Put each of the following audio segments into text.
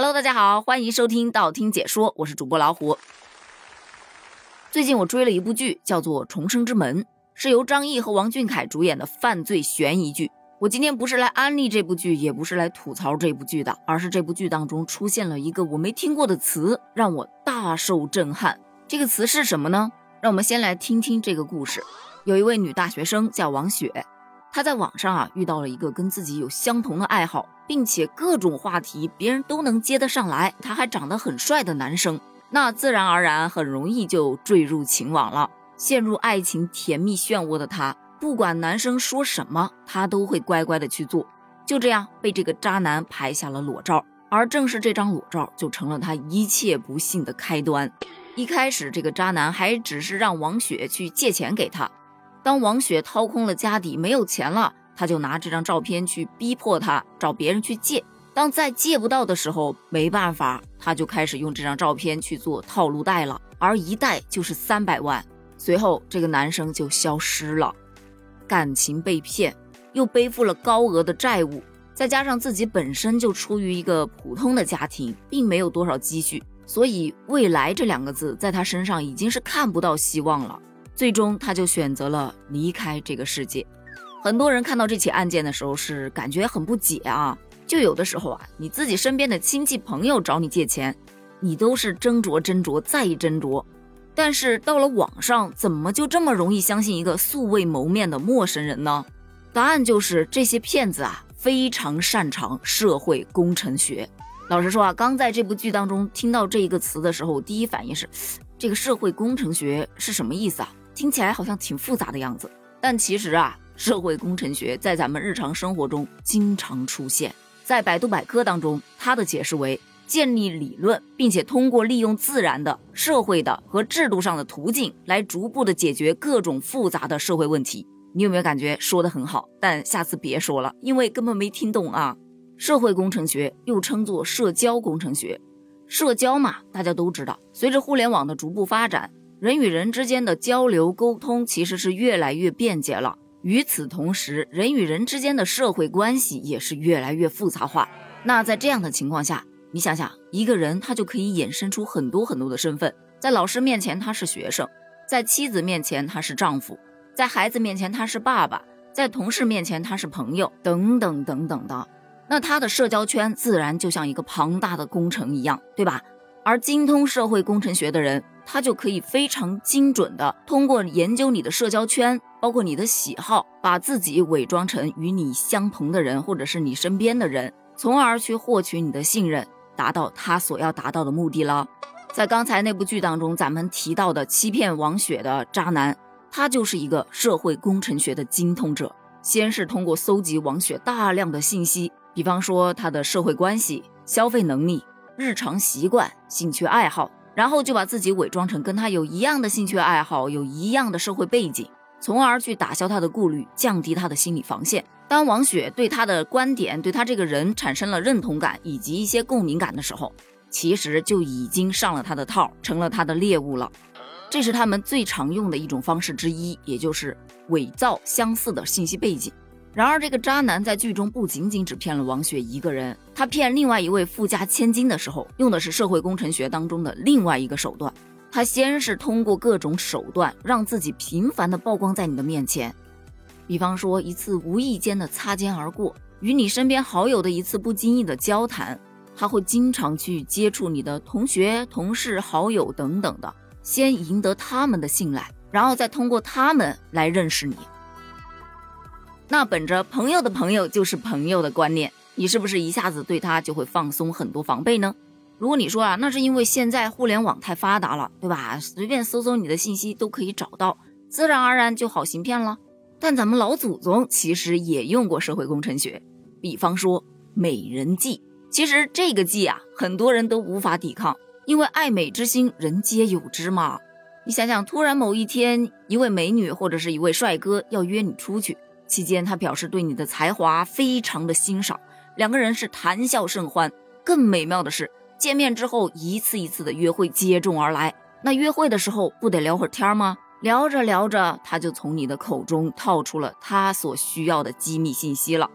Hello，大家好，欢迎收听道听解说，我是主播老虎。最近我追了一部剧，叫做《重生之门》，是由张译和王俊凯主演的犯罪悬疑剧。我今天不是来安利这部剧，也不是来吐槽这部剧的，而是这部剧当中出现了一个我没听过的词，让我大受震撼。这个词是什么呢？让我们先来听听这个故事。有一位女大学生叫王雪，她在网上啊遇到了一个跟自己有相同的爱好。并且各种话题别人都能接得上来，他还长得很帅的男生，那自然而然很容易就坠入情网了。陷入爱情甜蜜漩涡的他，不管男生说什么，他都会乖乖的去做。就这样被这个渣男拍下了裸照，而正是这张裸照就成了他一切不幸的开端。一开始这个渣男还只是让王雪去借钱给他，当王雪掏空了家底没有钱了。他就拿这张照片去逼迫他找别人去借，当再借不到的时候，没办法，他就开始用这张照片去做套路贷了，而一贷就是三百万。随后这个男生就消失了，感情被骗，又背负了高额的债务，再加上自己本身就出于一个普通的家庭，并没有多少积蓄，所以未来这两个字在他身上已经是看不到希望了。最终他就选择了离开这个世界。很多人看到这起案件的时候是感觉很不解啊，就有的时候啊，你自己身边的亲戚朋友找你借钱，你都是斟酌斟酌再斟酌，但是到了网上，怎么就这么容易相信一个素未谋面的陌生人呢？答案就是这些骗子啊，非常擅长社会工程学。老实说啊，刚在这部剧当中听到这一个词的时候，第一反应是，这个社会工程学是什么意思啊？听起来好像挺复杂的样子，但其实啊。社会工程学在咱们日常生活中经常出现，在百度百科当中，它的解释为建立理论，并且通过利用自然的、社会的和制度上的途径来逐步的解决各种复杂的社会问题。你有没有感觉说的很好？但下次别说了，因为根本没听懂啊！社会工程学又称作社交工程学，社交嘛，大家都知道，随着互联网的逐步发展，人与人之间的交流沟通其实是越来越便捷了。与此同时，人与人之间的社会关系也是越来越复杂化。那在这样的情况下，你想想，一个人他就可以衍生出很多很多的身份：在老师面前他是学生，在妻子面前他是丈夫，在孩子面前他是爸爸，在同事面前他是朋友，等等等等的。那他的社交圈自然就像一个庞大的工程一样，对吧？而精通社会工程学的人，他就可以非常精准的通过研究你的社交圈，包括你的喜好，把自己伪装成与你相同的人，或者是你身边的人，从而去获取你的信任，达到他所要达到的目的了。在刚才那部剧当中，咱们提到的欺骗王雪的渣男，他就是一个社会工程学的精通者。先是通过搜集王雪大量的信息，比方说他的社会关系、消费能力。日常习惯、兴趣爱好，然后就把自己伪装成跟他有一样的兴趣爱好、有一样的社会背景，从而去打消他的顾虑，降低他的心理防线。当王雪对他的观点、对他这个人产生了认同感以及一些共鸣感的时候，其实就已经上了他的套，成了他的猎物了。这是他们最常用的一种方式之一，也就是伪造相似的信息背景。然而，这个渣男在剧中不仅仅只骗了王雪一个人，他骗另外一位富家千金的时候，用的是社会工程学当中的另外一个手段。他先是通过各种手段，让自己频繁的曝光在你的面前，比方说一次无意间的擦肩而过，与你身边好友的一次不经意的交谈，他会经常去接触你的同学、同事、好友等等的，先赢得他们的信赖，然后再通过他们来认识你。那本着朋友的朋友就是朋友的观念，你是不是一下子对他就会放松很多防备呢？如果你说啊，那是因为现在互联网太发达了，对吧？随便搜搜你的信息都可以找到，自然而然就好行骗了。但咱们老祖宗其实也用过社会工程学，比方说美人计。其实这个计啊，很多人都无法抵抗，因为爱美之心人皆有之嘛。你想想，突然某一天，一位美女或者是一位帅哥要约你出去。期间，他表示对你的才华非常的欣赏，两个人是谈笑甚欢。更美妙的是，见面之后一次一次的约会接踵而来。那约会的时候不得聊会儿天吗？聊着聊着，他就从你的口中套出了他所需要的机密信息了。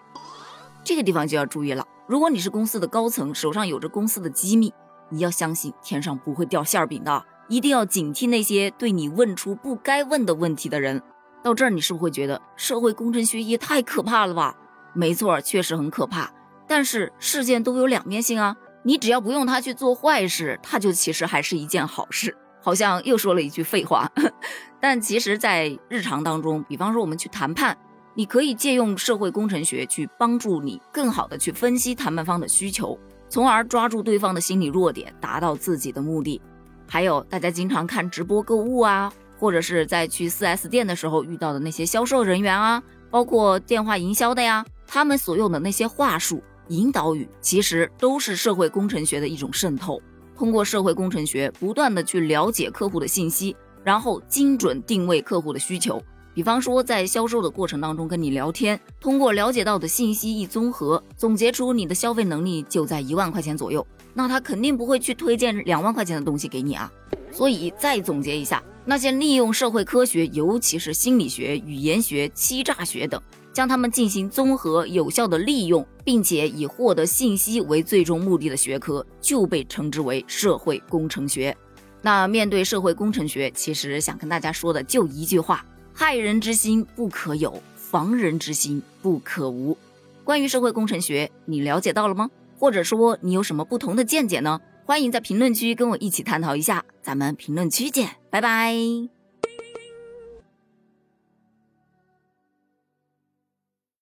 这个地方就要注意了，如果你是公司的高层，手上有着公司的机密，你要相信天上不会掉馅儿饼的，一定要警惕那些对你问出不该问的问题的人。到这儿，你是不是会觉得社会工程学也太可怕了吧？没错，确实很可怕。但是事件都有两面性啊，你只要不用它去做坏事，它就其实还是一件好事。好像又说了一句废话，但其实，在日常当中，比方说我们去谈判，你可以借用社会工程学去帮助你更好的去分析谈判方的需求，从而抓住对方的心理弱点，达到自己的目的。还有大家经常看直播购物啊。或者是在去 4S 店的时候遇到的那些销售人员啊，包括电话营销的呀，他们所用的那些话术、引导语，其实都是社会工程学的一种渗透。通过社会工程学，不断的去了解客户的信息，然后精准定位客户的需求。比方说，在销售的过程当中跟你聊天，通过了解到的信息一综合，总结出你的消费能力就在一万块钱左右，那他肯定不会去推荐两万块钱的东西给你啊。所以再总结一下。那些利用社会科学，尤其是心理学、语言学、欺诈学等，将它们进行综合有效的利用，并且以获得信息为最终目的的学科，就被称之为社会工程学。那面对社会工程学，其实想跟大家说的就一句话：害人之心不可有，防人之心不可无。关于社会工程学，你了解到了吗？或者说你有什么不同的见解呢？欢迎在评论区跟我一起探讨一下，咱们评论区见，拜拜。